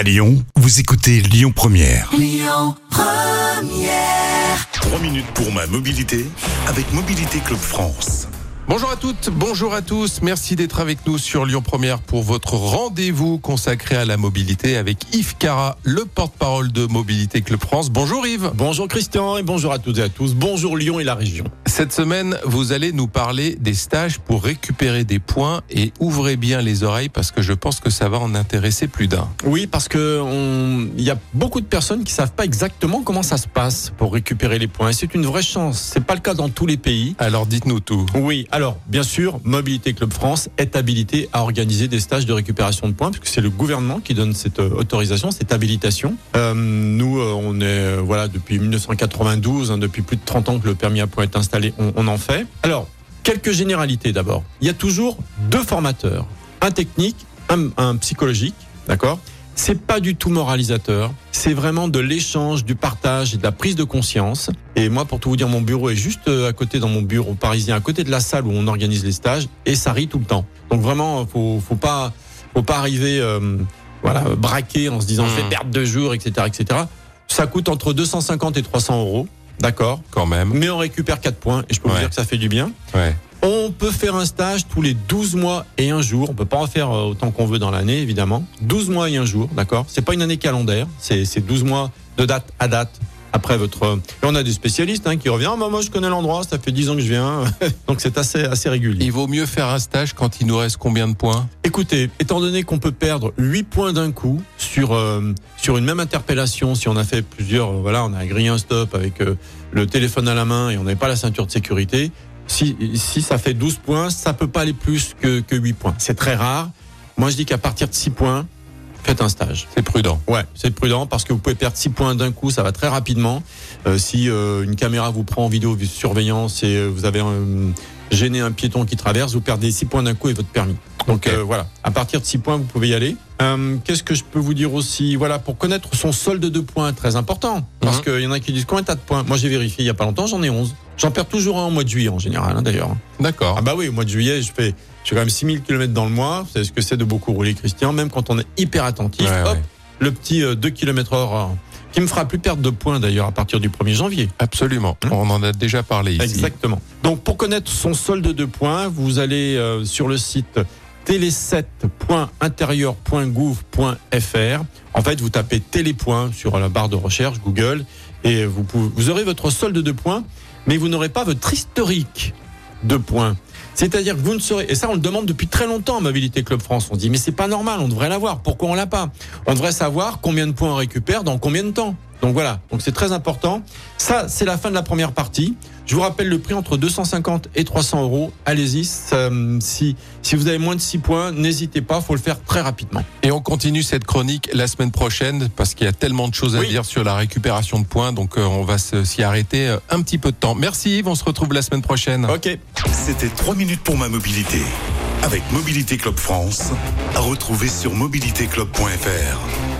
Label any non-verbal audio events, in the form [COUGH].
À Lyon, vous écoutez Lyon Première. 3 minutes pour ma mobilité avec Mobilité Club France. Bonjour à toutes, bonjour à tous. Merci d'être avec nous sur Lyon Première pour votre rendez-vous consacré à la mobilité avec Yves Cara, le porte-parole de Mobilité Club France. Bonjour Yves. Bonjour Christian et bonjour à toutes et à tous. Bonjour Lyon et la région. Cette semaine, vous allez nous parler des stages pour récupérer des points et ouvrez bien les oreilles parce que je pense que ça va en intéresser plus d'un. Oui, parce que il y a beaucoup de personnes qui savent pas exactement comment ça se passe pour récupérer les points. Et c'est une vraie chance. C'est pas le cas dans tous les pays. Alors dites-nous tout. Oui, alors bien sûr, Mobilité Club France est habilité à organiser des stages de récupération de points, puisque c'est le gouvernement qui donne cette euh, autorisation, cette habilitation. Euh, nous, euh, on est voilà depuis 1992, hein, depuis plus de 30 ans que le permis à points est installé, on, on en fait. Alors, quelques généralités d'abord. Il y a toujours deux formateurs, un technique, un, un psychologique, d'accord? C'est pas du tout moralisateur, c'est vraiment de l'échange, du partage et de la prise de conscience. Et moi, pour tout vous dire, mon bureau est juste euh, à côté dans mon bureau parisien, à côté de la salle où on organise les stages, et ça rit tout le temps. Donc vraiment, faut, faut pas, faut pas arriver, euh, voilà, braqué en se disant je vais perdre deux jours, etc., etc. Ça coûte entre 250 et 300 euros, d'accord. Quand même. Mais on récupère 4 points, et je peux vous dire que ça fait du bien. Ouais. On peut faire un stage tous les 12 mois et un jour. On peut pas en faire euh, autant qu'on veut dans l'année, évidemment. 12 mois et un jour, d'accord C'est pas une année calendaire. C'est c'est 12 mois de date à date après votre... Et on a des spécialistes hein, qui reviennent. Bah, moi, je connais l'endroit, ça fait 10 ans que je viens. [LAUGHS] Donc, c'est assez, assez régulier. Il vaut mieux faire un stage quand il nous reste combien de points? Écoutez, étant donné qu'on peut perdre 8 points d'un coup sur euh, sur une même interpellation, si on a fait plusieurs, euh, voilà, on a grillé un stop avec euh, le téléphone à la main et on n'avait pas la ceinture de sécurité, si si ça fait 12 points, ça peut pas aller plus que que 8 points. C'est très rare. Moi, je dis qu'à partir de 6 points, faites un stage. C'est prudent. Ouais, c'est prudent parce que vous pouvez perdre 6 points d'un coup, ça va très rapidement. Euh, si euh, une caméra vous prend en vidéo surveillance et euh, vous avez euh, gêné un piéton qui traverse, vous perdez 6 points d'un coup et votre permis. Donc voilà, à partir de 6 points, vous pouvez y aller. Qu'est-ce que je peux vous dire aussi? Voilà, pour connaître son solde de points, très important. Parce Mhm. qu'il y en a qui disent combien t'as de points? Moi j'ai vérifié il y a pas longtemps, j'en ai 11. J'en perds toujours un au mois de juillet en général, hein, d'ailleurs. D'accord. Ah bah oui, au mois de juillet, je fais, je fais quand même 6000 km dans le mois. C'est ce que c'est de beaucoup rouler, Christian? Même quand on est hyper attentif, Ouais, hop, ouais. le petit euh, 2 km heure, qui me fera plus perdre de points d'ailleurs à partir du 1er janvier. Absolument. On en a déjà parlé ici. Exactement. Donc pour connaître son solde de points, vous allez euh, sur le site télé7.intérieur.gouv.fr. En fait, vous tapez télépoints sur la barre de recherche Google et vous, pouvez, vous aurez votre solde de points, mais vous n'aurez pas votre historique de points. C'est-à-dire que vous ne saurez, et ça on le demande depuis très longtemps Mobilité Club France, on dit mais c'est pas normal, on devrait l'avoir, pourquoi on l'a pas? On devrait savoir combien de points on récupère dans combien de temps. Donc voilà, donc c'est très important. Ça, c'est la fin de la première partie. Je vous rappelle le prix entre 250 et 300 euros. Allez-y, ça, si, si vous avez moins de 6 points, n'hésitez pas, faut le faire très rapidement. Et on continue cette chronique la semaine prochaine parce qu'il y a tellement de choses à Oui. dire sur la récupération de points. Donc euh, on va s'y arrêter euh, un petit peu de temps. Merci Yves, on se retrouve la semaine prochaine. Ok. C'était 3 minutes pour ma mobilité avec Mobilité Club France à retrouver sur mobilitéclub.fr.